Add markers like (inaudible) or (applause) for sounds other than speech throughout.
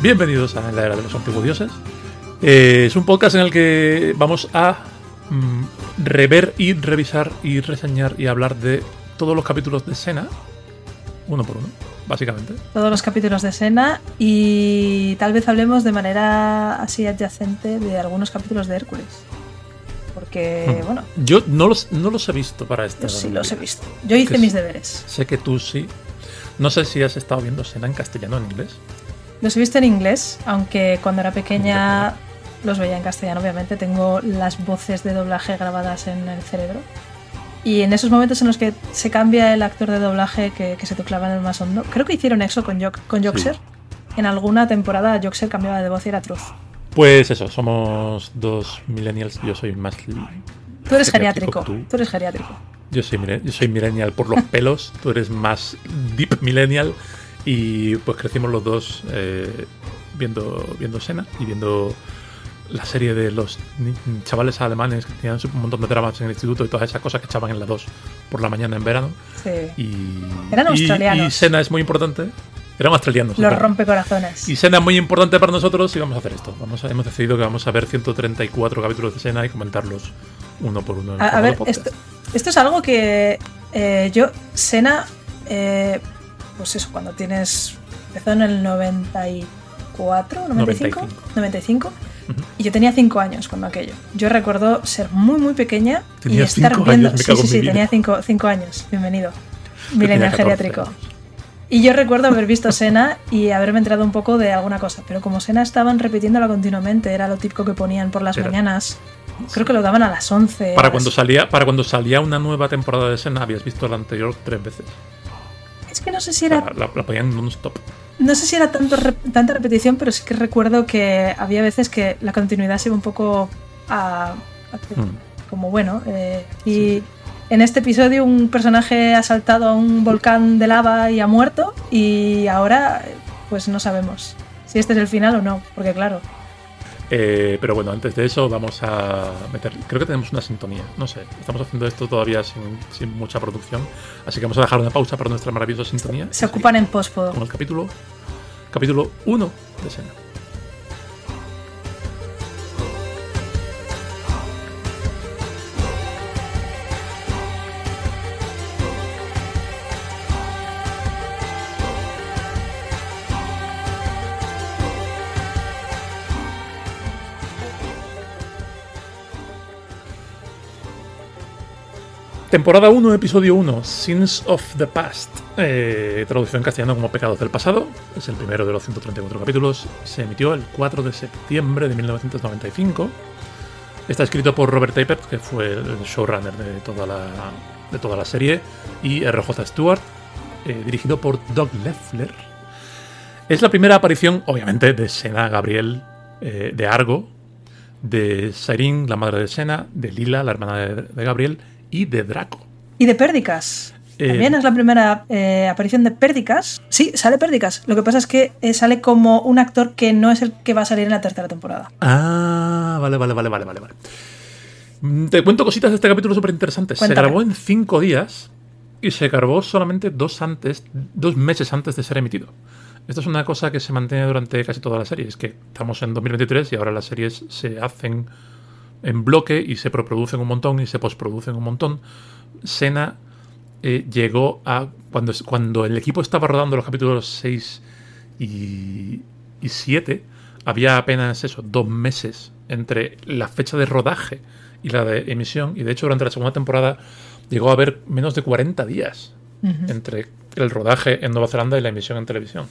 Bienvenidos a la era de los antiguos dioses. Eh, es un podcast en el que vamos a mm, rever y revisar y reseñar y hablar de todos los capítulos de Sena, uno por uno, básicamente. Todos los capítulos de Sena y tal vez hablemos de manera así adyacente de algunos capítulos de Hércules. Porque, Hmm. bueno, Yo no los, no los he visto para este. yo sí los he visto. Yo hice mis deberes. Sé que tú sí. No sé si has estado viendo Sena en castellano o en inglés. Los he visto en inglés, aunque cuando era pequeña los veía en castellano, obviamente. Tengo las voces de doblaje grabadas en el cerebro. Y en esos momentos en los que se cambia el actor de doblaje que, que se te clava en el más hondo, creo que hicieron eso con, Jock, con Joxer. En alguna temporada Joxer cambiaba de voz y era Truth. Pues eso, somos dos millennials. Yo soy más. Tú eres Geriátrico, tú. Tú eres geriátrico. Yo soy, yo soy millennial por los pelos, tú eres más deep millennial y pues crecimos los dos eh, viendo, viendo Sena y viendo la serie de los chavales alemanes que tenían un montón de dramas en el instituto y todas esas cosas que echaban en la 2 por la mañana en verano. Sí. Y, Eran australianos. Y Sena es muy importante. Eran australianos. Los rompecorazones. Y Sena es muy importante para nosotros y vamos a hacer esto. Vamos a- hemos decidido que vamos a ver 134 capítulos de Sena y comentarlos uno por uno. en A, a ver, esto, esto es algo que eh, yo, Sena, eh, pues eso, cuando tienes. Empezó en el 94, 95, 95. 95, Ujú. y yo tenía 5 años cuando aquello. Yo recuerdo ser muy, muy pequeña y estar cinco viendo. años, sí, sí, sí, vida. tenía 5 cinco, años. Bienvenido. 14 geriátrico. años. Y yo recuerdo haber visto Sena y haberme enterado un poco de alguna cosa, pero como Sena estaban repitiéndola continuamente, era lo típico que ponían por las Era- mañanas. Creo que lo daban a las 11. Para cuando salía, para cuando salía una nueva temporada de Sena, habías visto la anterior tres veces. Es que no sé si era, La, la- la ponían non-stop. no sé si era tanto tanta repetición, pero sí que recuerdo que había veces que la continuidad se iba un poco a, a- Mm. como bueno. eh, y en este episodio un personaje ha saltado a un volcán de lava y ha muerto y ahora pues no sabemos si este es el final o no, porque claro, Eh, pero bueno, antes de eso vamos a meter... Creo que tenemos una sintonía. No sé, estamos haciendo esto todavía sin, sin mucha producción. Así que vamos a dejar una pausa para nuestra maravillosa sintonía. se ocupan en pospo. Con el capítulo... Capítulo 1 de Sena. Temporada 1, episodio 1, Sins of the Past. Eh, traducido en castellano como Pecados del Pasado. Es el primero de los 134 capítulos. Se emitió el 4 de septiembre de 1995. Está escrito por Robert Tappert, que fue el showrunner de toda la, de toda la serie, y RJ Stewart, eh, dirigido por Doug Leffler. Es la primera aparición, obviamente, de Sena Gabriel, eh, de Argo, de Sairin, la madre de Sena, de Lila, la hermana de Gabriel, y de Draco. Y de Pérdicas. Eh, También es la primera eh, aparición de Pérdicas. Sí, sale Pérdicas. Lo que pasa es que eh, sale como un actor que no es el que va a salir en la tercera temporada. Ah, vale, vale, vale, vale, vale. vale. Mm, Te cuento cositas de este capítulo súper interesantes. Se grabó en cinco días y se grabó solamente dos, antes, dos meses antes de ser emitido. Esto es una cosa que se mantiene durante casi toda la serie. Es que estamos en 2023 y ahora las series se hacen en bloque y se preproducen un montón y se postproducen un montón. Sena eh, llegó a. Cuando, cuando el equipo estaba rodando los capítulos 6 y, y 7, había apenas eso, dos meses entre la fecha de rodaje y la de emisión. Y de hecho, durante la segunda temporada llegó a haber menos de 40 días entre el rodaje en Nueva Zelanda y la emisión en televisión.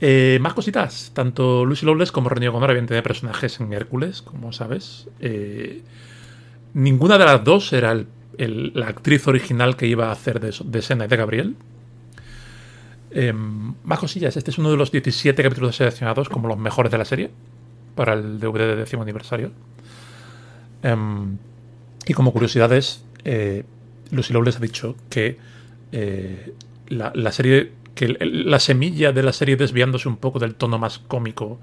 Eh, más cositas. Tanto Lucy Lawless como René O'Connor habían tenido personajes en Hércules, como sabes. Eh, ninguna de las dos era la actriz original que iba a hacer de, de Sena y de Gabriel. Em, más cosillas. Este es uno de los 17 capítulos seleccionados como los mejores de la serie para el DVD de décimo aniversario. Em, y como curiosidades, eh, Lucy Lawless ha dicho que la, serie, que la semilla de la serie desviándose un poco del tono más cómico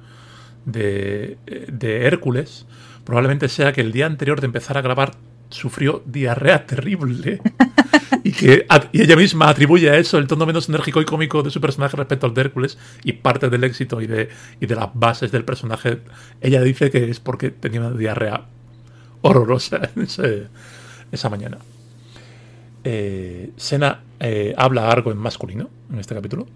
de, de Hércules, probablemente sea que el día anterior de empezar a grabar sufrió diarrea terrible (laughs) y que ella misma atribuye a eso el tono menos enérgico y cómico de su personaje respecto al de Hércules y parte del éxito y de, de las bases del personaje, ella dice que es porque tenía una diarrea horrorosa (laughs) esa mañana. Eh, Sena eh, habla algo en masculino en este capítulo.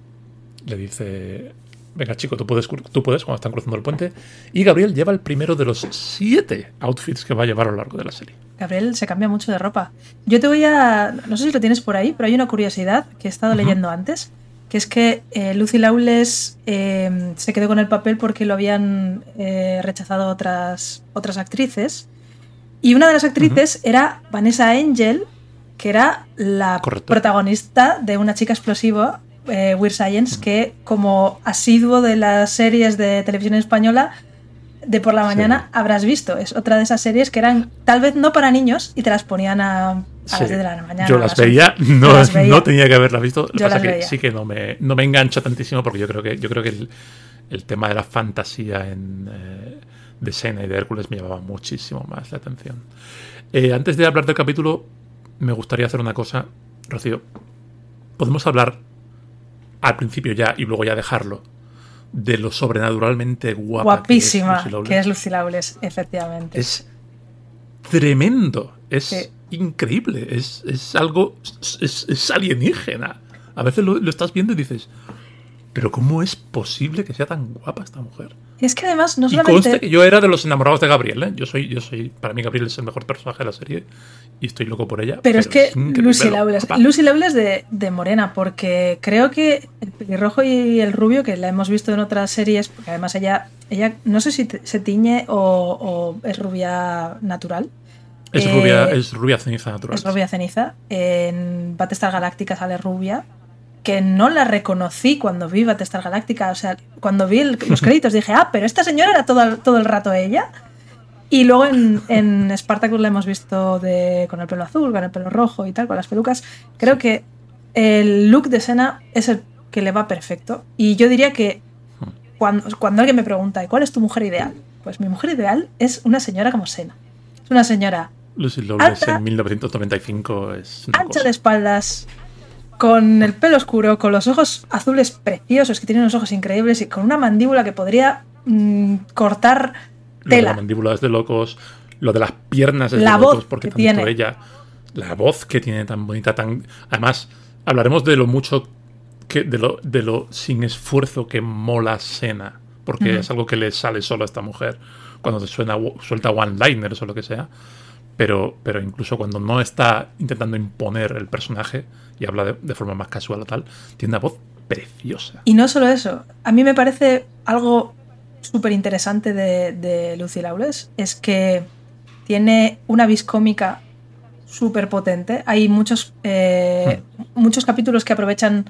Le dice, venga chico, tú puedes, tú puedes cuando están cruzando el puente. Y Gabriel lleva el primero de los siete outfits que va a llevar a lo largo de la serie. Gabriel se cambia mucho de ropa. Yo te voy a. No sé si lo tienes por ahí, pero hay una curiosidad que he estado leyendo antes. Que es que eh, Lucy Lawless se quedó con el papel porque lo habían rechazado otras, otras actrices. Y una de las actrices era Vanessa Angel, que era la protagonista de Una chica explosiva, Weird Science, que como asiduo de las series de televisión española de por la mañana habrás visto. Es otra de esas series que eran tal vez no para niños y te las ponían a, las 10 de la mañana. Yo las, veía, no, (laughs) no tenía que haberlas visto. Lo que pasa que sí que no me, no me engancha tantísimo porque yo creo que, yo creo que el, el tema de la fantasía en, eh, de Sena y de Hércules me llamaba muchísimo más la atención. Eh, antes de hablar del capítulo, me gustaría hacer una cosa, Rocío. Podemos hablar al principio ya y luego ya dejarlo de lo sobrenaturalmente guapa. Guapísima, que es Lawless, efectivamente. Es tremendo, es increíble, es, es algo, es, alienígena. A veces lo, estás viendo y dices, pero ¿cómo es posible que sea tan guapa esta mujer? Y es que además no solamente... que yo era de los enamorados de Gabriel, ¿eh? Yo soy, yo soy, para mí Gabriel es el mejor personaje de la serie y estoy loco por ella. Pero, es que Lucy Lawless, Lucy de, de morena, porque creo que el pelirrojo y el rubio, que la hemos visto en otras series, porque además ella, ella no sé si se tiñe o, es rubia natural. Es, rubia, eh, es rubia ceniza natural. Es rubia ceniza. En Battlestar Galáctica sale rubia que no la reconocí cuando vi Battlestar Galáctica. O sea, cuando vi los (laughs) créditos dije, ah, pero esta señora era todo, todo el rato ella. Y luego en, en Spartacus la hemos visto de, con el pelo azul, con el pelo rojo y tal, con las pelucas. Creo que el look de Sena es el que le va perfecto. Y yo diría que cuando, cuando alguien me pregunta, ¿cuál es tu mujer ideal? Pues mi mujer ideal es una señora como Sena. Es una señora. Lucy Lawless en 1995 es. ancha de espaldas, con el pelo oscuro, con los ojos azules preciosos, que tienen unos ojos increíbles y con una mandíbula que podría mm, cortar tela. la mandíbula es de locos, lo de las piernas es de locos, porque tanto ella, la voz que tiene tan bonita, tan. Además, hablaremos de lo mucho que, de lo, de lo sin esfuerzo que mola Sena, porque es algo que le sale solo a esta mujer cuando suena, suelta one-liners o lo que sea. Pero, pero incluso cuando no está intentando imponer el personaje, y habla de, forma más casual o tal, tiene una voz preciosa. Y no solo eso, a mí me parece algo súper interesante de, Lucy Lawless, es que tiene una vis cómica súper potente. Hay muchos, eh, hmm. muchos capítulos que aprovechan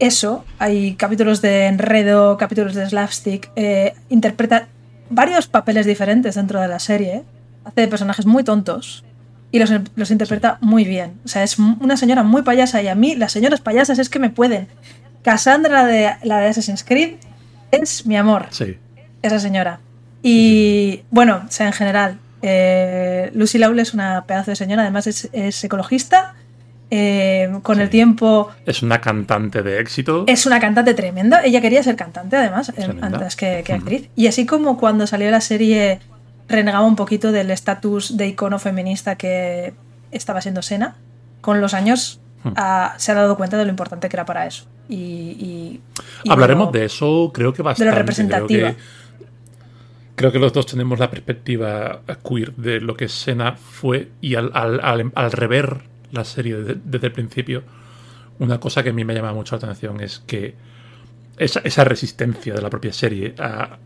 eso. Hay capítulos de enredo, capítulos de slapstick. Eh, interpreta varios papeles diferentes dentro de la serie. Hace personajes muy tontos y los, interpreta muy bien. O sea, es una señora muy payasa y a mí las señoras payasas es que me pueden. Cassandra, de, la de Assassin's Creed, es mi amor. Sí. Esa señora. Y bueno, o sea, en general, eh, Lucy Lawless es una pedazo de señora, además es, ecologista. Eh, con el tiempo. Es una cantante de éxito. Es una cantante tremenda. Ella quería ser cantante, además, eh, antes que, que actriz. Y así como cuando salió la serie renegaba un poquito del estatus de icono feminista que estaba siendo Sena. Con los años hmm. se ha dado cuenta de lo importante que era para eso. Y, Hablaremos de eso, creo que bastante. De lo representativa. Creo que, los dos tenemos la perspectiva queer de lo que Sena fue y al, rever la serie desde, el principio, una cosa que a mí me llama mucho la atención es que esa, esa resistencia de la propia serie. a-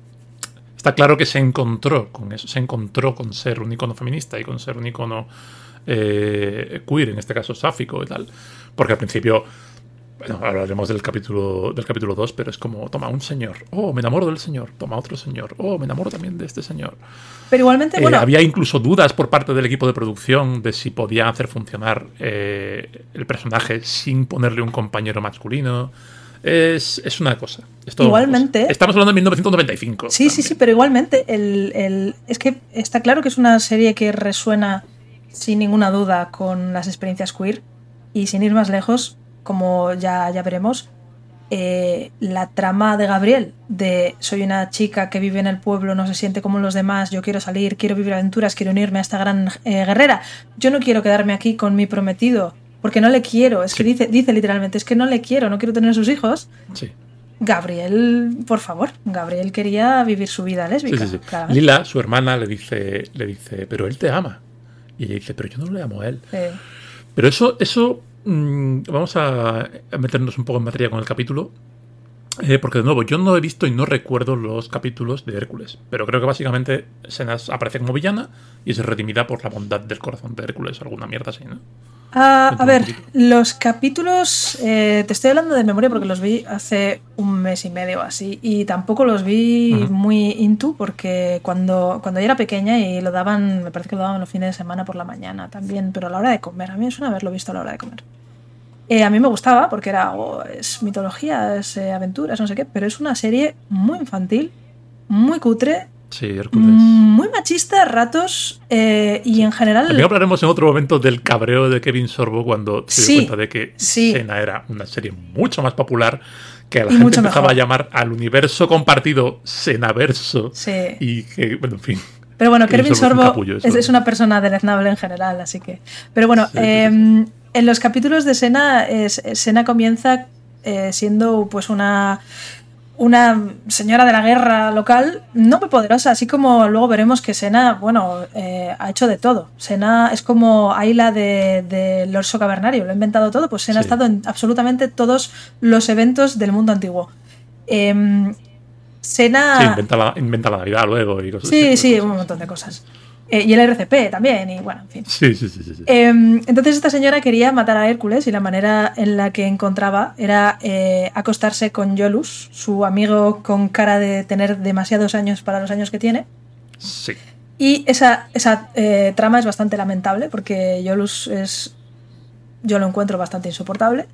está claro que se encontró con eso, se encontró con ser un icono feminista y con ser un icono eh, queer, en este caso sáfico y tal. Porque al principio, bueno, hablaremos del capítulo del capítulo 2, pero es como, toma un señor, oh, me enamoro del señor, toma otro señor, oh, me enamoro también de este señor. Pero igualmente, Eh, bueno, había incluso dudas por parte del equipo de producción de si podía hacer funcionar eh, el personaje sin ponerle un compañero masculino. Es, es una cosa. es toda una Igualmente- cosa. Estamos hablando de 1995. Sí, sí, sí, también. pero igualmente el, el- es que está claro que es una serie que resuena sin ninguna duda con las experiencias queer y sin ir más lejos, como ya, ya veremos, eh, la trama de Gabriel de soy una chica que vive en el pueblo, no se siente como los demás, yo quiero salir, quiero vivir aventuras, quiero unirme a esta gran eh, guerrera, yo no quiero quedarme aquí con mi prometido. Porque no le quiero, es que dice, dice literalmente, es que no le quiero, no quiero tener sus hijos. Sí, Gabriel, por favor, Gabriel quería vivir su vida lésbica. sí. Lila, su hermana, le dice, le dice, pero él te ama. Y ella dice, pero yo no le amo a él. Pero eso, eso mm, vamos a a meternos un poco en materia con el capítulo. eh, porque de nuevo, yo no he visto y no recuerdo los capítulos de Hércules. Pero creo que básicamente Senas aparece como villana y es redimida por la bondad del corazón de Hércules, alguna mierda así, ¿no? Ah, a ver, los capítulos, eh, te estoy hablando de memoria porque los vi hace un mes y medio así y tampoco los vi muy into porque cuando, cuando yo era pequeña y lo daban, me parece que lo daban los fines de semana por la mañana también, pero a la hora de comer, a mí me suena haberlo visto a la hora de comer. Eh, a mí me gustaba porque era, oh, es mitología, es eh, aventuras, no sé qué, pero es una serie muy infantil, muy cutre, Sí, Hércules. muy machista a ratos eh, y en general... También hablaremos en otro momento del cabreo de Kevin Sorbo cuando se Sí, dio cuenta de que sí. Sena era una serie mucho más popular, que la Y gente empezaba mejor. a llamar al universo compartido Senaverso. Sí. Y que, bueno, en fin. Pero bueno, Kevin Sorbo es un capullo, es, es una persona deleznable en general, así que. Pero bueno, Sí, eh, sí. en los capítulos de Sena, eh, Sena comienza eh, siendo pues una. Una señora de la guerra local, no muy poderosa, así como luego veremos que Sena, bueno, eh, ha hecho de todo. Sena es como Ayla de, del Orso Cavernario, lo ha inventado todo, pues Sena ha estado en absolutamente todos los eventos del mundo antiguo. Em, Sena. Sí, inventa la, inventa la Navidad luego y cosas Sí, así, sí, cosas. un montón de cosas. Eh, y el RCP también, y bueno, en fin. Sí, sí, sí, sí, sí. Eh, entonces esta señora quería matar a Hércules y la manera en la que encontraba era eh, acostarse con Yolus, su amigo con cara de tener demasiados años para los años que tiene. Sí. Y esa, esa eh, trama es bastante lamentable porque Yolus es... Yo lo encuentro bastante insoportable.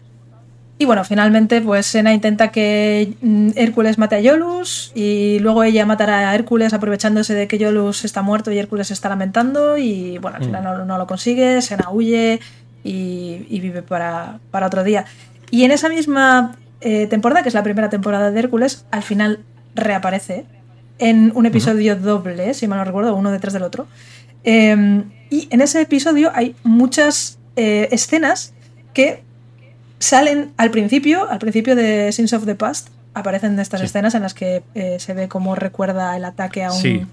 Y bueno, finalmente pues Sena intenta que mm, Hércules mate a Yolus y luego ella matará a Hércules aprovechándose de que Yolus está muerto y Hércules se está lamentando y bueno, al Mm. final no, no lo consigue, Sena huye y, y vive para, para otro día. Y en esa misma eh, temporada, que es la primera temporada de Hércules, al final reaparece en un episodio doble, si mal no recuerdo, uno detrás del otro. Eh, y en ese episodio hay muchas eh, escenas que salen al principio, al principio de Sins of the Past, aparecen estas Sí. escenas en las que eh, se ve cómo recuerda el ataque a un, Sí.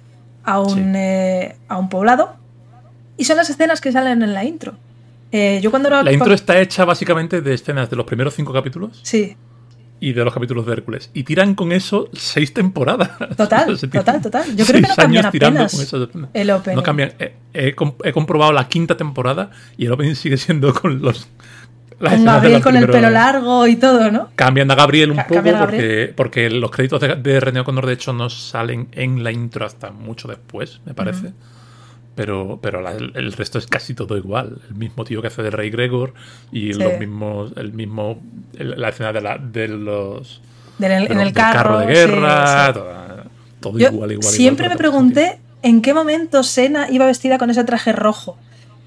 a, un, eh, a un poblado. Y son las escenas que salen en la intro. Eh, yo cuando era- La intro está hecha básicamente de escenas de los primeros cinco capítulos Sí, y de los capítulos de Hércules. Y tiran con eso seis temporadas. Total, (laughs) total, total. Yo creo que no cambian años tirando apenas con escenas. el opening. No cambian. He, he com- he comprobado la quinta temporada y el opening sigue siendo con los. Gabriel con el pelo largo y todo, ¿no? Cambian a Gabriel un Ca- poco porque, porque los créditos de, de René O'Connor de hecho no salen en la intro hasta mucho después, me parece. Pero, pero la- el, el resto es casi todo igual. El mismo tío que hace de Rey Gregor y Sí. los mismos, el mismo, el- la escena de, la, de los Del- en de el los- del carro, de guerra, sí. todo Yo igual, igual. siempre igual, me todo pregunté en qué momento Sena iba vestida con ese traje rojo.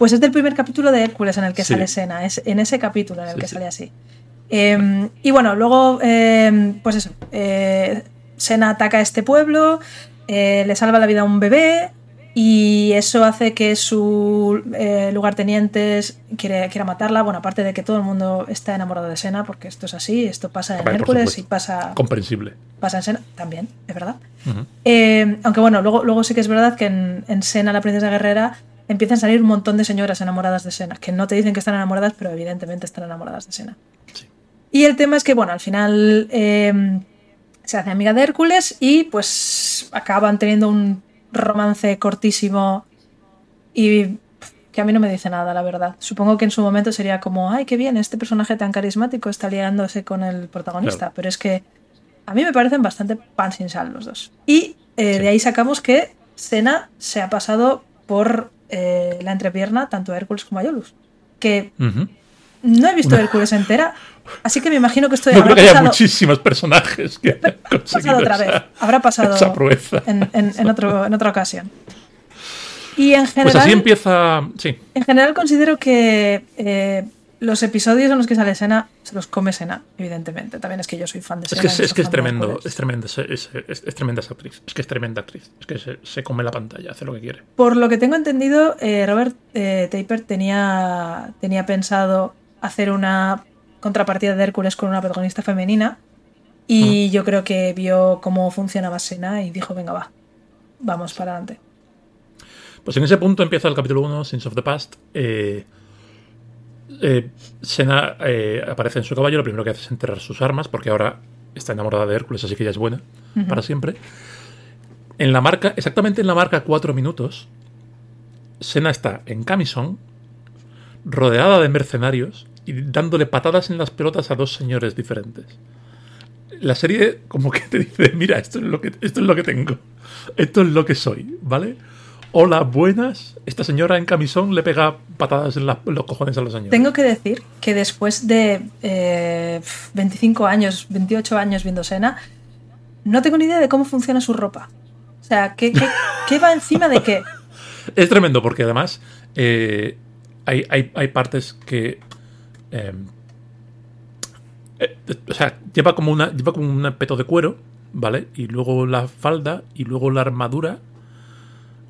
Pues es del primer capítulo de Hércules en el que Sí. sale Sena, es en ese capítulo en el Sí, que sale así. Eh, y bueno, luego, eh, pues eso, eh, Sena ataca a este pueblo, eh, le salva la vida a un bebé y eso hace que su eh, lugartenientes quiere, quiera matarla. Bueno, aparte de que todo el mundo está enamorado de Sena, porque esto es así, esto pasa en Hombre, Hércules y pasa, Comprensible. pasa en Sena también, es verdad. Eh, aunque bueno, luego, luego sí que es verdad que en, en Sena, la princesa guerrera, empiezan a salir un montón de señoras enamoradas de Sena, que no te dicen que están enamoradas, pero evidentemente están enamoradas de Sena. Sí. Y el tema es que, bueno, al final eh, se hace amiga de Hércules y pues acaban teniendo un romance cortísimo y que a mí no me dice nada, la verdad. Supongo que en su momento sería como, ay, qué bien, este personaje tan carismático está liándose con el protagonista, pero es que a mí me parecen bastante pan sin sal los dos. Y eh, de ahí sacamos que Sena se ha pasado por eh, la entrepierna tanto a Hércules como a Yolus. Que no he visto Hércules entera, así que me imagino que esto ya. No creo que haya muchísimos personajes que hayan pasado otra vez. Habrá pasado en, otro, en otra ocasión. Y en general. Pues así empieza. Sí. En general considero que eh, los episodios en los que sale Sena se los come Sena, evidentemente. También es que yo soy fan de Sena. Es que es, que es tremendo, es tremendo, es, es, tremenda esa actriz. Es que es tremenda actriz. Es que se, come la pantalla, hace lo que quiere. Por lo que tengo entendido, eh, Robert eh, Taper tenía, tenía pensado hacer una contrapartida de Hércules con una protagonista femenina. Y yo creo que vio cómo funcionaba Sena y dijo, venga, va, vamos para adelante. Pues en ese punto empieza el capítulo 1, Sins of the Past. Eh, eh, Sena eh, aparece en su caballo, lo primero que hace es enterrar sus armas, porque ahora está enamorada de Hércules, así que ya es buena para siempre. En la marca, exactamente en la marca 4 minutos, Sena está en camisón, rodeada de mercenarios y dándole patadas en las pelotas a dos señores diferentes. La serie como que te dice, mira, esto es lo que, esto es lo que tengo, esto es lo que soy, ¿vale? Hola, buenas. Esta señora en camisón le pega patadas en, los cojones a los señores. Tengo que decir que después de 25 eh, años, 28 años viendo Sena, no tengo ni idea de cómo funciona su ropa. O sea, ¿qué, va encima de qué? (laughs) Es tremendo porque además eh, hay, partes que... Em, eh, o sea, lleva como, una, lleva como un peto de cuero, ¿vale? Y luego la falda y luego la armadura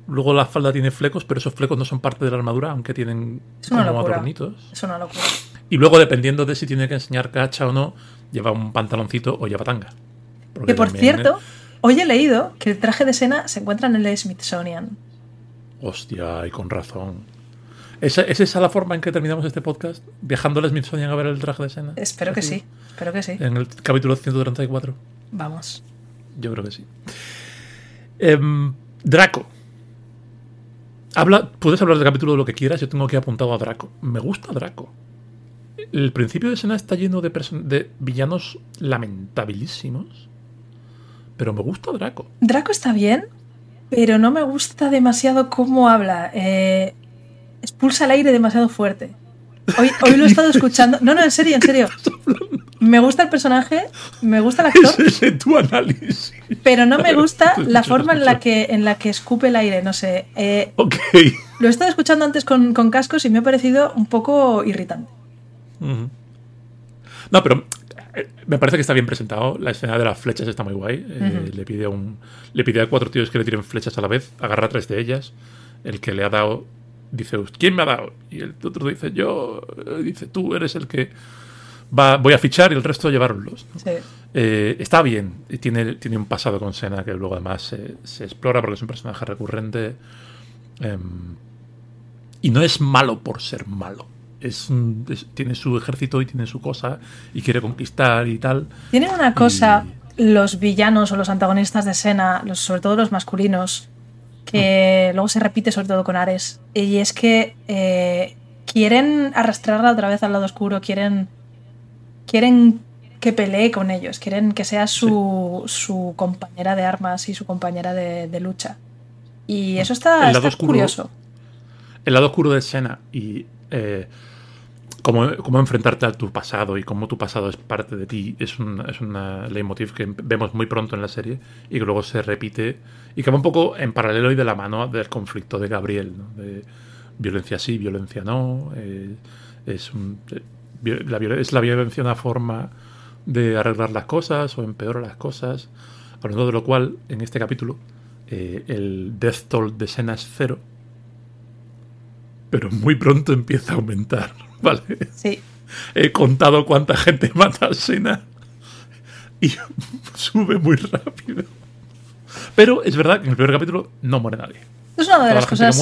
Luego la falda tiene flecos, pero esos flecos no son parte de la armadura, aunque tienen como adornitos. Es una locura. Y luego, dependiendo de si tiene que enseñar cacha o no, lleva un pantaloncito o lleva tanga. que por cierto, hoy he leído que el traje de Sena se encuentra en el Smithsonian. Hostia, y con razón. ¿Es, esa la forma en que terminamos este podcast? ¿Viajando al Smithsonian a ver el traje de Sena? Espero que sí, espero que sí. En el capítulo 134. Vamos. Yo creo que sí. Em, Draco. Habla, puedes hablar del capítulo de lo que quieras, yo tengo aquí apuntado a Draco. Me gusta Draco. El principio de escena está lleno de, de villanos lamentabilísimos, pero me gusta Draco. Draco está bien, pero no me gusta demasiado cómo habla. Eh, expulsa el aire demasiado fuerte. Hoy, hoy lo he estado escuchando. No, no, en serio, en serio. Me gusta el personaje, me gusta el (laughs) actor. Ese es tu análisis. Pero no me gusta la forma en la que, en la que escupe el aire, no sé. Eh, ok. Lo he estado escuchando antes con, cascos y me ha parecido un poco irritante. No, pero eh, me parece que está bien presentado. La escena de las flechas está muy guay. Eh, le, pide un, le pide a cuatro tíos que le tiren flechas a la vez, agarra tres de ellas. El que le ha dado dice, ¿quién me ha dado? Y el otro dice, yo. Dice, tú eres el que voy a fichar y el resto llevarlos. Eh, está bien, tiene, tiene un pasado con Sena que luego además se, explora porque es un personaje recurrente. Em, y no es malo por ser malo. Es, tiene su ejército y tiene su cosa y quiere conquistar y tal. Tienen una cosa, los villanos o los antagonistas de Sena, los, sobre todo los masculinos, que mm. luego se repite sobre todo con Ares, y es que eh, quieren arrastrarla otra vez al lado oscuro, quieren quieren que pelee con ellos, quieren que sea su, su compañera de armas y su compañera de, lucha. Y eso está, curioso. El lado oscuro de escena y eh, cómo, enfrentarte a tu pasado y cómo tu pasado es parte de ti es, un, es una leitmotiv que vemos muy pronto en la serie y que luego se repite y que va un poco en paralelo y de la mano del conflicto de Gabriel, de violencia sí, violencia no. Eh, es un, eh, es la violencia una forma de arreglar las cosas o empeorar las cosas. Hablando de lo cual, en este capítulo, eh, el death toll de Sena es cero. Pero muy pronto empieza a aumentar, (laughs) ¿vale? Sí. He contado cuánta gente (laughs) mata a Sena y (laughs) sube muy rápido. Pero es verdad que en el primer capítulo no muere nadie. Es una de las cosas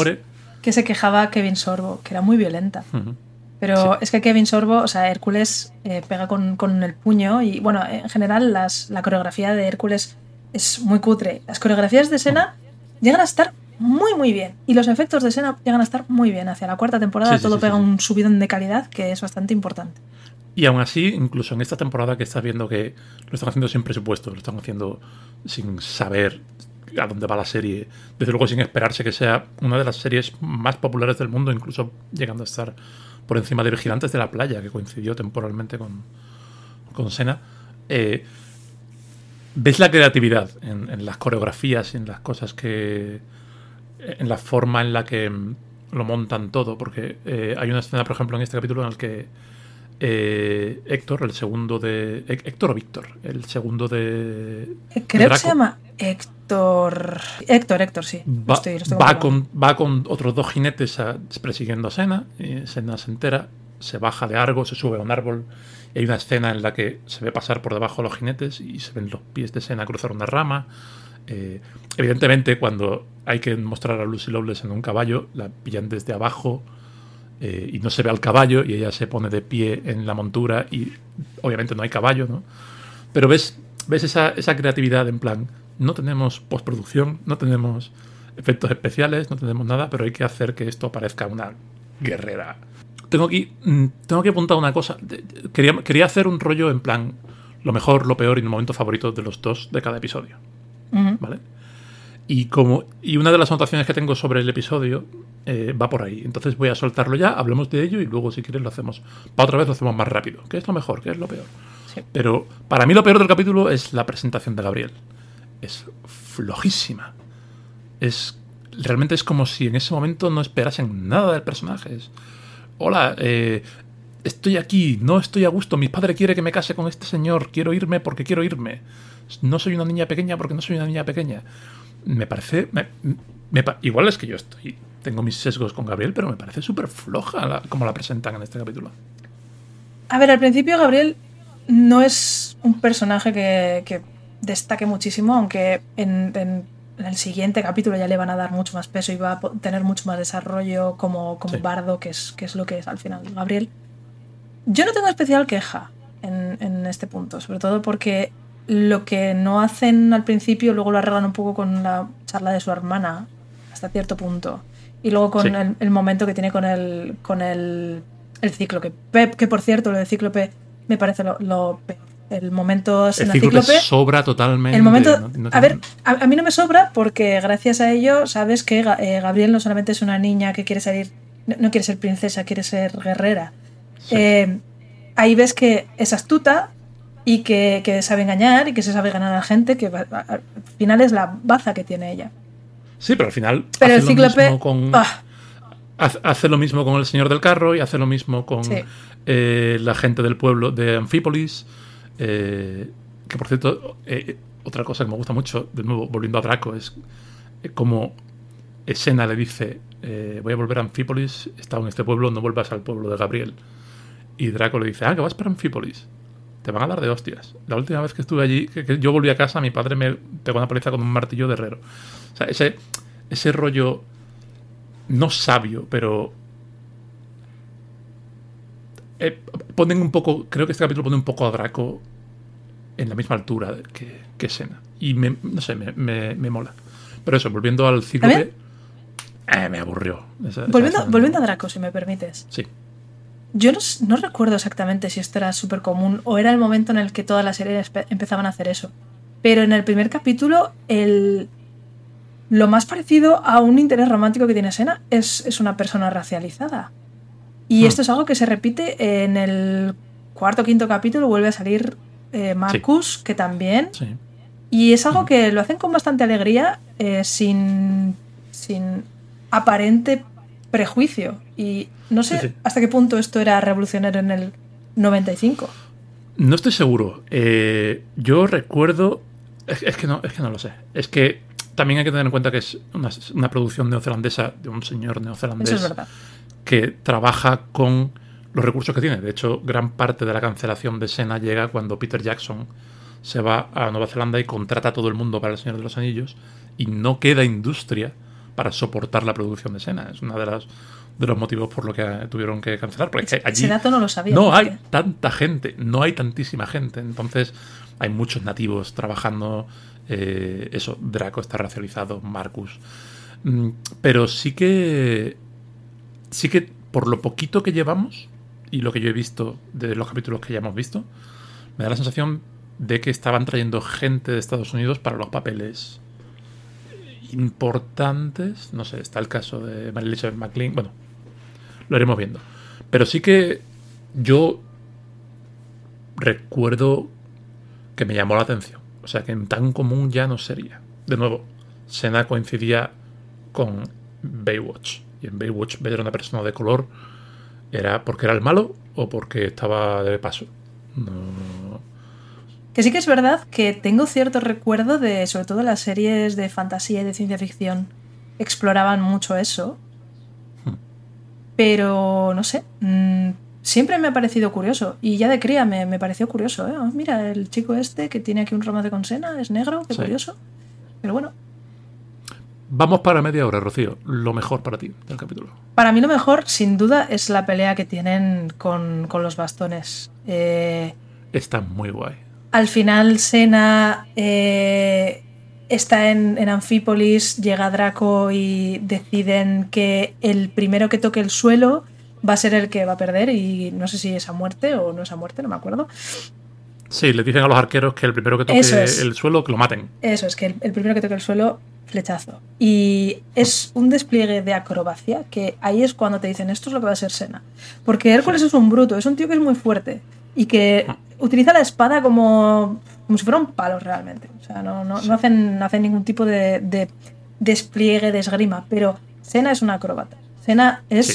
que, se quejaba Kevin Sorbo, que era muy violenta. Pero es que Kevin Sorbo, o sea, Hércules eh, pega con, con, el puño y, bueno, en general las, la coreografía de Hércules es muy cutre. Las coreografías de escena llegan a estar muy, muy bien. Y los efectos de escena llegan a estar muy bien. Hacia la cuarta temporada todo pega un subidón de calidad que es bastante importante. Y aún así, incluso en esta temporada que estás viendo que lo están haciendo sin presupuesto, lo están haciendo sin saber a dónde va la serie, desde luego sin esperarse que sea una de las series más populares del mundo, incluso llegando a estar por encima de Vigilantes de la Playa, que coincidió temporalmente con, con Sena. Eh, ves la creatividad en, las coreografías, en las cosas que. en la forma en la que lo montan todo, porque eh, hay una escena, por ejemplo, en este capítulo en el que eh, Héctor, el segundo de. Héctor o Víctor, el segundo de. Creo que se llama Héctor. Héctor, Héctor, sí. Va, con, va con otros dos jinetes persiguiendo a Sena. Sena se entera, se baja de Argo, se sube a un árbol. Y hay una escena en la que se ve pasar por debajo a los jinetes y se ven los pies de Sena cruzar una rama. Eh, evidentemente, cuando hay que mostrar a Lucy Lawless en un caballo, la pillan desde abajo eh, y no se ve al caballo y ella se pone de pie en la montura y obviamente no hay caballo, ¿no? Pero ves, ves esa, esa creatividad en plan, no tenemos postproducción, no tenemos efectos especiales, no tenemos nada, pero hay que hacer que esto parezca una guerrera. Tengo aquí, mm, tengo que apuntar una cosa. Quería, quería hacer un rollo en plan lo mejor, lo peor y el momento favorito de los dos de cada episodio. ¿Vale? Y, como, y una de las anotaciones que tengo sobre el episodio eh, va por ahí. Entonces voy a soltarlo ya, hablemos de ello y luego si quieres lo hacemos. Para otra vez lo hacemos más rápido. ¿Qué es lo mejor? ¿Qué es lo peor? Pero para mí lo peor del capítulo es la presentación de Gabriel. Es flojísima. Es realmente es como si en ese momento no esperasen nada del personaje. Hola, eh, estoy aquí, no estoy a gusto. Mi padre quiere que me case con este señor. Quiero irme porque quiero irme. No soy una niña pequeña porque no soy una niña pequeña me parece. igual es que yo estoy. Tengo mis sesgos con Gabriel, pero me parece súper floja como la presentan en este capítulo. A ver, al principio Gabriel no es un personaje que, destaque muchísimo, aunque en, el siguiente capítulo ya le van a dar mucho más peso y va a tener mucho más desarrollo como, como bardo, que es, que es lo que es al final Gabriel. Yo no tengo especial queja en, en este punto, sobre todo porque lo que no hacen al principio, luego lo arreglan un poco con la charla de su hermana, hasta cierto punto. Y luego con el, momento que tiene con el, con el, el cíclope. Que por cierto, lo de cíclope me parece lo, peor. El momento el cíclope, sobra totalmente. El momento, a ver, a, mí no me sobra porque gracias a ello sabes que eh, Gabriel no solamente es una niña que quiere salir, no, quiere ser princesa, quiere ser guerrera. Eh, ahí ves que es astuta, y que, sabe engañar y que se sabe ganar a la gente, que al final es la baza que tiene ella. Sí, pero al final. Pero hace el. Lo mismo con, ah. hace, lo mismo con el señor del carro y hace lo mismo con eh, la gente del pueblo de Anfípolis. Eh, que por cierto, eh, otra cosa que me gusta mucho, de nuevo, volviendo a Draco, es como Escena le dice: Voy a volver a Anfípolis, he estado en este pueblo, no vuelvas al pueblo de Gabriel. Y Draco le dice: Ah, que vas para Anfípolis te van a dar de hostias. La última vez que estuve allí, que, yo volví a casa, mi padre me pegó una paliza con un martillo de herrero. O sea, ese, ese rollo no sabio, pero eh, ponen un poco, creo que este capítulo pone un poco a Draco en la misma altura que, que Sena. Y me, no sé, me, mola. Pero eso, volviendo al ciclo eh, me aburrió. volviendo, volviendo a Draco, si me permites. Sí. Yo no, recuerdo exactamente si esto era súper común o era el momento en el que todas las series empezaban a hacer eso. Pero en el primer capítulo, el, lo más parecido a un interés romántico que tiene Sena es, una persona racializada. Y hmm. esto es algo que se repite en el cuarto o quinto capítulo, vuelve a salir eh, Marcus, que también. Y es algo hmm. que lo hacen con bastante alegría, eh, sin, sin aparente prejuicio. Y no sé hasta qué punto esto era revolucionario en el 95. No estoy seguro. Eh, yo recuerdo. Es, que no, es que no lo sé. Es que también hay que tener en cuenta que es una, producción neozelandesa de un señor neozelandés que trabaja con los recursos que tiene. De hecho, gran parte de la cancelación de Sena llega cuando Peter Jackson se va a Nueva Zelanda y contrata a todo el mundo para El Señor de los Anillos y no queda industria para soportar la producción de Sena. Es uno de, las, de los motivos por lo que tuvieron que cancelar. Porque es que allí Ese dato no lo sabía. no hay tanta gente, no hay tantísima gente. Entonces hay muchos nativos trabajando. eh, eso, Draco está racializado, Marcus. Mm, Pero sí que. Sí que por lo poquito que llevamos y lo que yo he visto de los capítulos que ya hemos visto, me da la sensación de que estaban trayendo gente de Estados Unidos para los papeles importantes. No sé, está el caso de Mary Elizabeth McLean. Bueno, lo iremos viendo. Pero sí que yo recuerdo que me llamó la atención. O sea, que en tan común ya no sería. De nuevo, Sena coincidía con Baywatch. Y en Baywatch ver a una persona de color era porque era el malo o porque estaba de paso. No. Que sí que es verdad que tengo cierto recuerdo de, sobre todo las series de fantasía y de ciencia ficción, exploraban mucho eso. Hmm. Pero, no sé, mm, siempre me ha parecido curioso. Y ya de cría me, me pareció curioso. ¿eh? Ah, Mira, el chico este que tiene aquí un romance con Sena es negro, qué Sí. curioso. Pero bueno, Vamos para media hora, Rocío. Lo mejor para ti del capítulo. para mí lo mejor, sin duda, es la pelea que tienen con, con los bastones. Eh, Está muy guay. Al final, Sena eh, está en, en Anfípolis, llega Draco y deciden que el primero que toque el suelo va a ser el que va a perder. Y no sé si es a muerte o no es a muerte, no me acuerdo. Sí, le dicen a los arqueros que el primero que toque es. el suelo, que lo maten. Eso es, que el, el primero que toque el suelo, flechazo. Y es un despliegue de acrobacia que ahí es cuando te dicen esto es lo que va a ser Sena. Porque Hércules es un bruto, es un tío que es muy fuerte y que utiliza la espada como, como si fuera un palo realmente. O sea, no, no, no hacen, no hacen ningún tipo de, de despliegue de esgrima, pero Sena es una acróbata. Sena es Sí,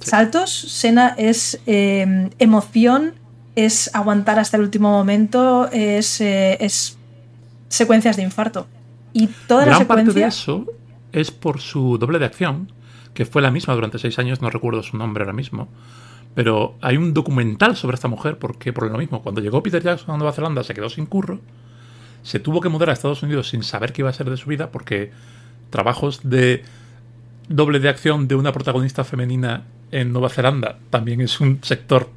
sí. saltos, Sena es eh, emoción, es aguantar hasta el último momento, es, eh, es secuencias de infarto. Y toda la Gran parte de eso es por su doble de acción, que fue la misma durante seis años, no recuerdo su nombre ahora mismo. Pero hay un documental sobre esta mujer, porque por lo mismo, cuando llegó Peter Jackson a Nueva Zelanda se quedó sin curro, se tuvo que mudar a Estados Unidos sin saber qué iba a ser de su vida, porque trabajos de doble de acción de una protagonista femenina en Nueva Zelanda también es un sector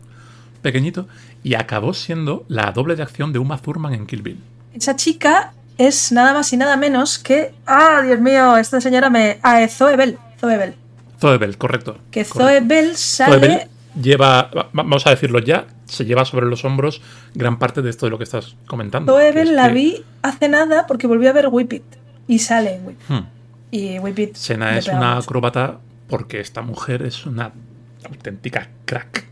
pequeñito, y acabó siendo la doble de acción de Uma Thurman en Kill Bill. Esa chica es nada más y nada menos que. ¡Ah, Dios mío! Esta señora me. Ah, es Zoe Bell. Zoe Bell. Zoe Bell, correcto. Que correcto. Zoe Bell Zoe sale. Bell lleva, va- vamos a decirlo ya, se lleva sobre los hombros gran parte de esto de lo que estás comentando. Que es la que, vi hace nada porque volví a ver Whip It. Y sale en Whip. hmm, Y Whip It. Sena es una acróbata porque esta mujer es una auténtica crack.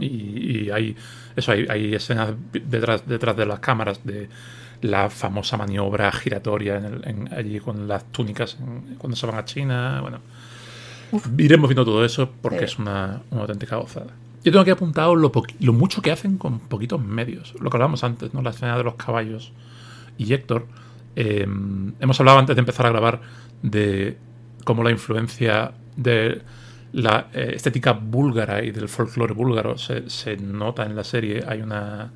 Y, y hay eso hay, hay escenas detrás, detrás de las cámaras de la famosa maniobra giratoria en el- en- allí con las túnicas en- cuando se van a China. Bueno, iremos viendo todo eso porque Sí. es una, una auténtica gozada. Yo tengo aquí apuntado lo, mucho que hacen con poquitos medios. Lo que hablábamos antes, ¿no? La escena de los caballos y Héctor. eh, hemos hablado antes de empezar a grabar de cómo la influencia de la eh, estética búlgara y del folclore búlgaro se, se nota en la serie. Hay una,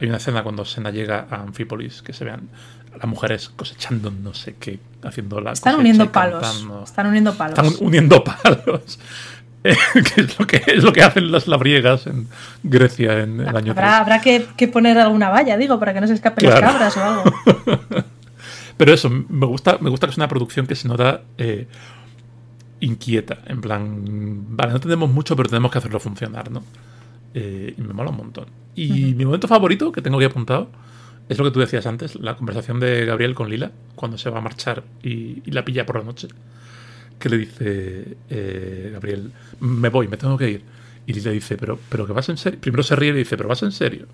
hay una escena cuando Sena llega a Anfípolis que se vean las mujeres cosechando no sé qué, haciendo la Están uniendo palos. cantando. Están uniendo palos. Están uniendo (laughs) palos. Eh, que es lo que es lo que hacen las labriegas en Grecia en el año Habrá, 3. habrá que, que poner alguna valla, digo, para que no se escapen las cabras o algo. (laughs) Pero eso, me gusta, me gusta que es una producción que se nota eh, inquieta. En plan, vale, no tenemos mucho, pero tenemos que hacerlo funcionar, ¿no? Eh, y me mola un montón. Y mi momento favorito, que tengo aquí apuntado, es lo que tú decías antes, la conversación de Gabriel con Lila, cuando se va a marchar y, y la pilla por la noche. Que le dice eh, Gabriel, me voy, me tengo que ir. Y Lila dice, pero, pero que vas en serio. Primero se ríe y le dice, pero vas en serio.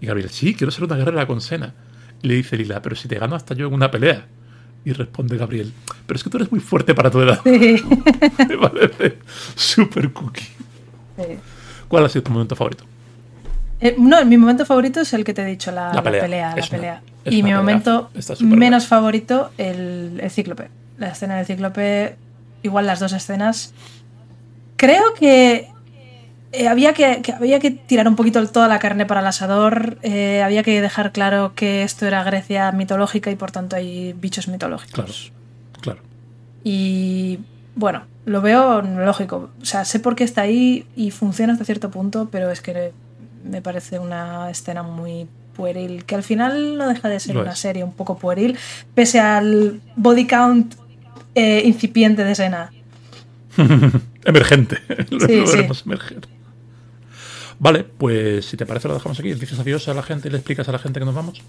Y Gabriel, sí, quiero ser una guerrera con Sena. Y le dice Lila, pero si te gano hasta yo en una pelea. Y responde Gabriel, pero es que tú eres muy fuerte para tu edad. Sí. (laughs) Me parece súper cookie. Sí. ¿Cuál ha sido tu momento favorito? Eh, no, mi momento favorito es el que te he dicho, la, La la pelea. la una- pelea. y mi momento menos favorito, el, el cíclope. La escena del cíclope, igual las dos escenas. Creo que eh, había que, que había que tirar un poquito toda la carne para el asador. eh, había que dejar claro que esto era Grecia mitológica y por tanto hay bichos mitológicos. Claro, claro. Y bueno, lo veo lógico. O sea, sé por qué está ahí y funciona hasta cierto punto, pero es que me parece una escena muy pueril, que al final no deja de ser una es. serie un poco pueril, pese al body count eh, incipiente de escena. (laughs) Emergente. (laughs) lo Sí, sí. veremos emerger. Vale, pues si te parece lo dejamos aquí. Dices adiós a la gente y le explicas a la gente que nos vamos.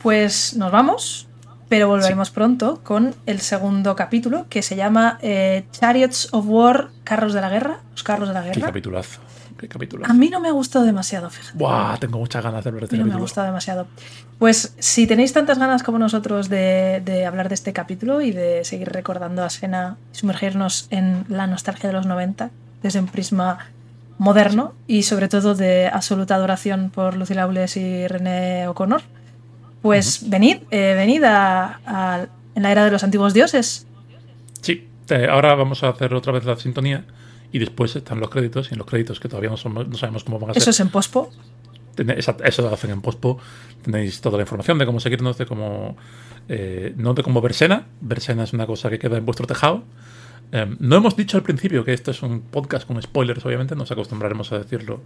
Pues nos vamos, pero volveremos pronto con el segundo capítulo que se llama eh, Chariots of War, Carros de la Guerra. Los carros de la Qué guerra. capitulazo. Qué. A mí no me ha gustado demasiado, fíjate. Buah, tengo muchas ganas de ver este mí no me ha capítulo. gustado demasiado. Pues si tenéis tantas ganas como nosotros de, de hablar de este capítulo y de seguir recordando a Sena y sumergirnos en la nostalgia de los 90 desde un prisma moderno y sobre todo de absoluta adoración por Lucy Lawless y René O'Connor, pues venid, eh, venid a, a- en la era de los antiguos dioses. Sí, te- ahora vamos a hacer otra vez la sintonía y después están los créditos y en los créditos que todavía no, somos- no sabemos cómo van a ser. Eso es en pospo. Eso lo hacen en pospo. Tenéis toda la información de cómo seguirnos, de cómo. eh, no de cómo Bersena. Bersena es una cosa que queda en vuestro tejado. Eh, no hemos dicho al principio que esto es un podcast con spoilers, obviamente. Nos acostumbraremos a decirlo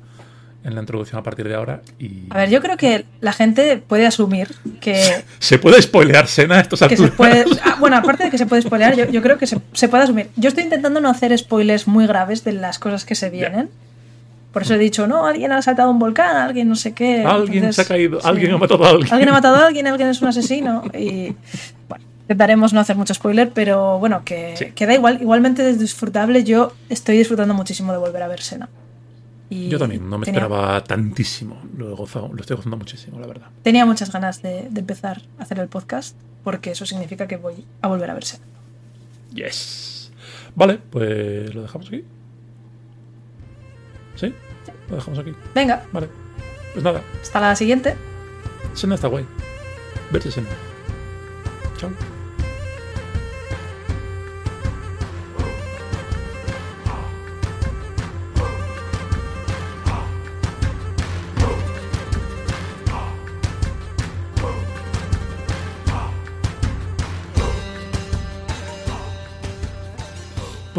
en la introducción a partir de ahora. Y... A ver, yo creo que la gente puede asumir que (laughs) ¿Se puede spoilear Sena a estos alturas? puede. (laughs) ah, bueno, aparte de que se puede spoilear, yo, yo creo que se, se puede asumir. Yo estoy intentando no hacer spoilers muy graves de las cosas que se vienen. Por eso he dicho, no, alguien ha saltado un volcán, alguien no sé qué. Alguien Entonces, se ha caído, sí. alguien ha matado a alguien. Alguien ha matado a alguien, alguien es un asesino. Y bueno, intentaremos no hacer mucho spoiler, pero bueno, que, Sí. que da igual. Igualmente es disfrutable. Yo estoy disfrutando muchísimo de volver a ver Sena. Y Yo también, no me tenía- esperaba tantísimo. Lo, he gozado, lo estoy gozando muchísimo, la verdad. Tenía muchas ganas de, de empezar a hacer el podcast, porque eso significa que voy a volver a ver Sena. Yes. Vale, pues lo dejamos aquí. ¿Sí? Lo dejamos aquí. Venga, Vale. Pues nada, hasta la siguiente. Sena está guay. Verse Sena. Chao.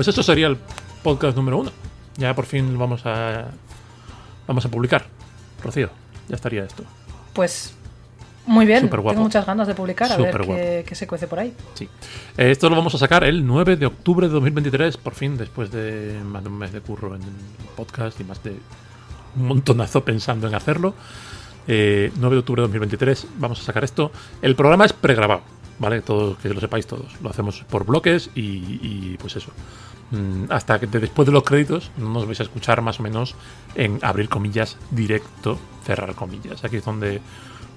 Pues eso sería el podcast número uno. Ya por fin lo vamos a vamos a publicar. Rocío, ya estaría esto. Pues muy bien, tengo muchas ganas de publicar, a ver qué se cuece por ahí. Sí. Eh, esto lo vamos a sacar el 9 de octubre de 2023, por fin, después de más de un mes de curro en el podcast y más de un montonazo pensando en hacerlo. Eh, 9 de octubre de 2023 vamos a sacar esto. El programa es pregrabado, ¿vale? Todo, que lo sepáis todos. Lo hacemos por bloques y, pues eso. Mm, Hasta que de- después de los créditos no nos vais a escuchar más o menos en abrir comillas directo, cerrar comillas. Aquí es donde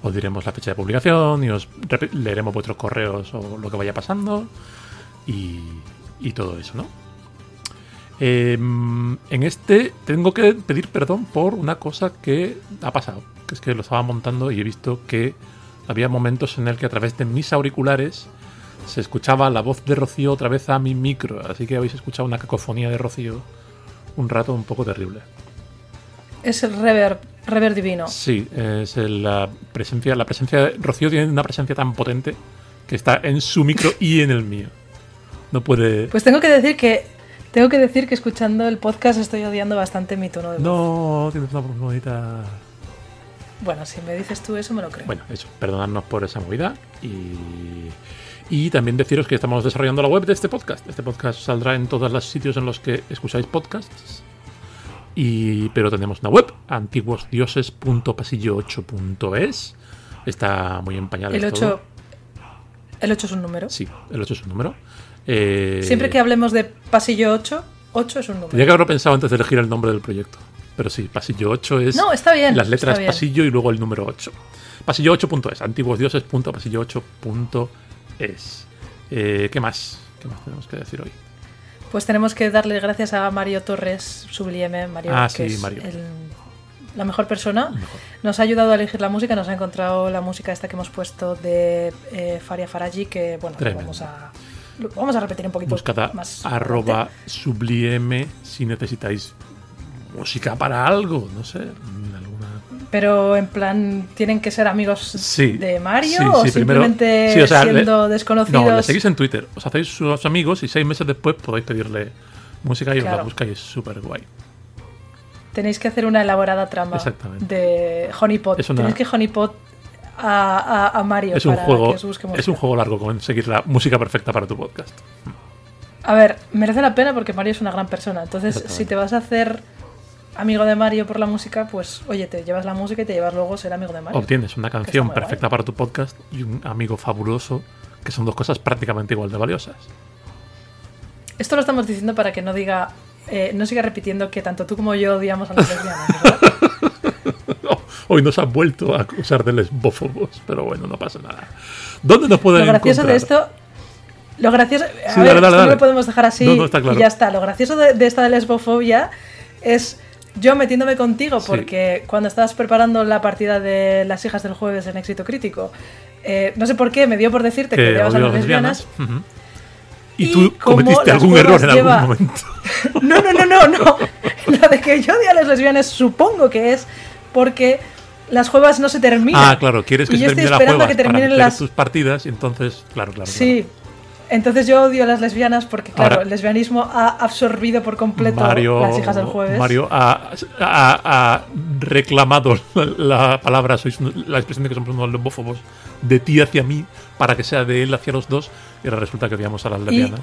os diremos la fecha de publicación y os leeremos vuestros correos o lo que vaya pasando y, y todo eso, ¿no? Eh, en este tengo que pedir perdón por una cosa que ha pasado, que es que lo estaba montando y he visto que había momentos en el que a través de mis auriculares se escuchaba la voz de Rocío otra vez a mi micro, así que habéis escuchado una cacofonía de Rocío un rato un poco terrible. Es el reverb, reverb divino. Sí, es el- la presencia. La presencia de Rocío tiene una presencia tan potente que está en su micro y en el mío. No puede. Pues tengo que decir que tengo que decir que escuchando el podcast estoy odiando bastante mi tono de voz. No, tienes una voz bonita. Bueno, si me dices tú eso me lo creo. Bueno, eso, perdonadnos por esa movida. Y, y también deciros que estamos desarrollando la web de este podcast. Este podcast saldrá en todos los sitios en los que escucháis podcasts. Y, pero tenemos una web, antiguosdioses.pasillo8.es. Está muy empañada. el 8 el 8 es un número. Sí, el 8 es un número. Eh, Siempre que hablemos de pasillo 8, 8 es un número. Tendría que haberlo pensado antes de elegir el nombre del proyecto. Pero sí, pasillo 8 es No, está bien, las letras está bien. pasillo y luego el número 8. Pasillo8.es, antiguosdioses.pasillo8.es. Eh, ¿Qué más? ¿Qué más tenemos que decir hoy? Pues tenemos que darle gracias a Mario Torres Sublieme, Mario, Ah, que sí, es Mario. el- la mejor persona. Mejor. Nos ha ayudado a elegir la música, nos ha encontrado la música esta que hemos puesto de eh, Faria Faraji, que bueno, vamos a, vamos a repetir un poquito Buscad a más. arroba sublieme si necesitáis música para algo, no sé, alguna Pero en plan, ¿tienen que ser amigos Sí. de Mario Sí, o sí, simplemente sí, o sea, siendo le- desconocidos? No, le seguís en Twitter, os hacéis sus amigos y seis meses después podéis pedirle música y os la buscáis, es súper guay. Tenéis que hacer una elaborada trama de Honeypot. Es una- Tenéis que Honeypot a, a- a Mario Es un, para juego, que os busque música. es un juego largo conseguir la música perfecta para tu podcast. A ver, merece la pena porque Mario es una gran persona. Entonces, si te vas a hacer amigo de Mario por la música, pues oye, te llevas la música y te llevas luego ser amigo de Mario. Obtienes una canción guay. perfecta para tu podcast y un amigo fabuloso, que son dos cosas prácticamente igual de valiosas. Esto lo estamos diciendo para que no diga, eh, no siga repitiendo que tanto tú como yo odiamos a las lesbianas, ¿verdad? (laughs) Hoy nos han vuelto a acusar de lesbófobos, pero bueno, no pasa nada. ¿Dónde nos pueden Lo gracioso de esto. Lo gracioso. A Sí, ver, dale, no lo podemos dejar así No, no, está claro. y ya está. Lo gracioso de, de esta lesbofobia es yo metiéndome contigo Sí. porque cuando estabas preparando la partida de las hijas del jueves en éxito crítico, eh, no sé por qué me dio por decirte que, odiabas a las lesbianas. Y, Y tú cometiste algún error en algún momento. (laughs) No, no, no, no, no. (laughs) Lo de que yo odio a las lesbianas supongo que es porque las juevas no se terminan. Ah, claro, quieres que Y se termine la esperando juega a que terminen para meter las- tus partidas entonces, claro, claro. Sí. Entonces yo odio a las lesbianas porque, claro, Ahora- el lesbianismo ha absorbido por completo Mario, las hijas del jueves. Mario ha, ha- ha reclamado la, la palabra, sois la expresión de que somos unos lesbófobos, de ti hacia mí, para que sea de él hacia los dos, y ahora resulta que odiamos a las lesbianas.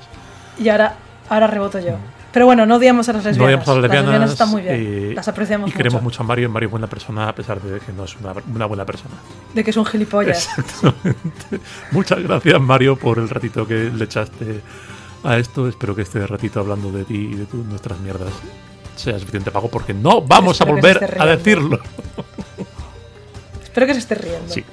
Y ahora, ahora reboto yo. Pero bueno, no odiamos a las No lesbianas. odiamos a las lesbianas. están muy bien. eh, las apreciamos Y queremos mucho. mucho a Mario, y Mario es buena persona, a pesar de que no es una, una buena persona. De que es un gilipollas. Exactamente. (laughs) Muchas gracias, Mario, por el ratito que le echaste a esto. Espero que este ratito hablando de ti y de tu- nuestras mierdas sea suficiente pago, porque no vamos Espero a volver a decirlo. Espero que se esté riendo. Sí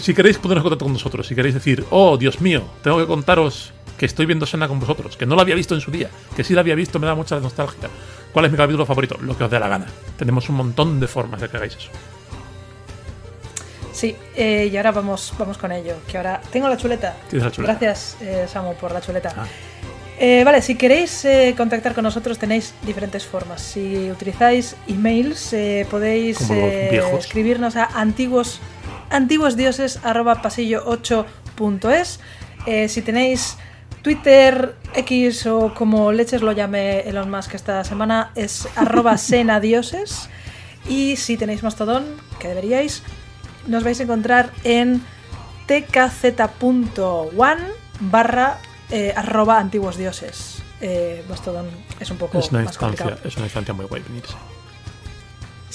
si queréis poneros en contacto con nosotros, si queréis decir, oh, Dios mío, tengo que contaros que estoy viendo Sena con vosotros, que no la había visto en su día, que sí la había visto, me da mucha nostalgia. ¿Cuál es mi capítulo favorito? Lo que os dé la gana. Tenemos un montón de formas de que hagáis eso. Sí, eh, y ahora vamos, vamos con ello. Que ahora tengo la chuleta. Tienes la chuleta. Gracias, eh, Samu, por la chuleta. Ah. Eh, vale, si queréis eh, contactar con nosotros tenéis diferentes formas. Si utilizáis emails, podéis escribirnos a antiguos.com antiguosdioses.pasillo8.es. Eh, si tenéis Twitter, X o como leches lo llame Elon Musk esta semana, es (laughs) arroba senadioses. Y si tenéis Mastodon, que deberíais, nos vais a encontrar en tkz.one barra eh, arroba antiguos dioses. Eh, Mastodon es un poco una más instancia, complicado. Es una instancia muy guay venirse.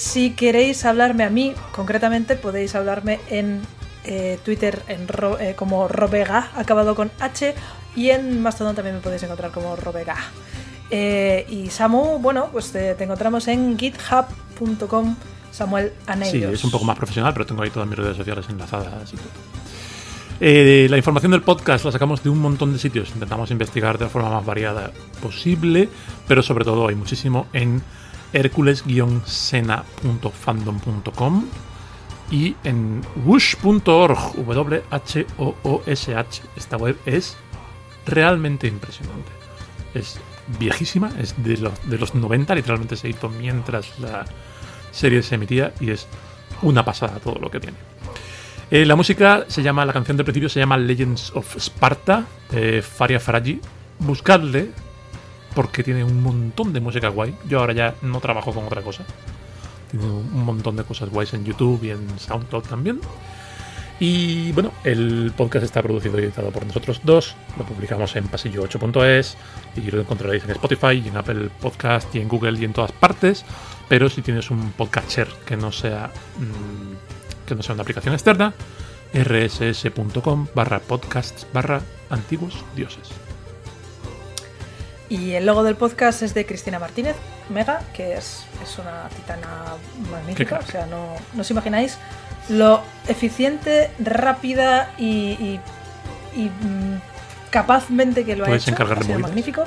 Si queréis hablarme a mí, concretamente, podéis hablarme en eh, Twitter eh, como Robega, acabado con H, y en Mastodon también me podéis encontrar como Robega. Eh, y Samu, bueno, pues te, encontramos en github.com Samuel Sí, Aneiros. es un poco más profesional, pero tengo ahí todas mis redes sociales enlazadas la información del podcast la sacamos de un montón de sitios. Intentamos investigar de la forma más variada posible, pero sobre todo hay muchísimo en hercules-sena.fandom.com y en whoosh.org, W-H-O-O-S-H. Esta web es realmente impresionante. Es viejísima, es de los, de los 90, literalmente se hizo mientras la serie se emitía y es una pasada todo lo que tiene. Eh, la música se llama, la canción del principio se llama Legends of Sparta, de Faria Faragi. Buscadle, porque tiene un montón de música guay. Yo ahora ya no trabajo con otra cosa. Tiene un montón de cosas guays en YouTube y en SoundCloud también. Y bueno, el podcast está producido y editado por nosotros dos. Lo publicamos en pasillo8.es y lo encontraréis en Spotify y en Apple Podcast y en Google y en todas partes. Pero si tienes un podcatcher que no sea mm, que no sea una aplicación externa, rss.com barra podcasts barra antiguos dioses. Y el logo del podcast es de Cristina Martínez, Mega, que es, es una titana magnífica. O sea, no, no os imagináis lo eficiente, rápida y, y- y, mm, capazmente que lo ha hecho. ha sido movidas. magnífico.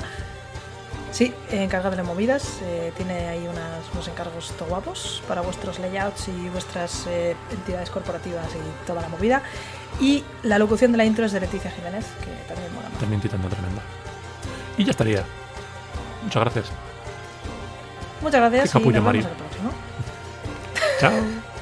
Sí, encargarle movidas. eh, tiene ahí unas- unos encargos todo guapos para vuestros layouts y vuestras eh, entidades corporativas y toda la movida. Y la locución de la intro es de Leticia Jiménez, que también mola. También titana tremenda. Y ya estaría. Muchas gracias. Muchas gracias Qué capullo, y nos vemos Mario. en el próximo. Chao.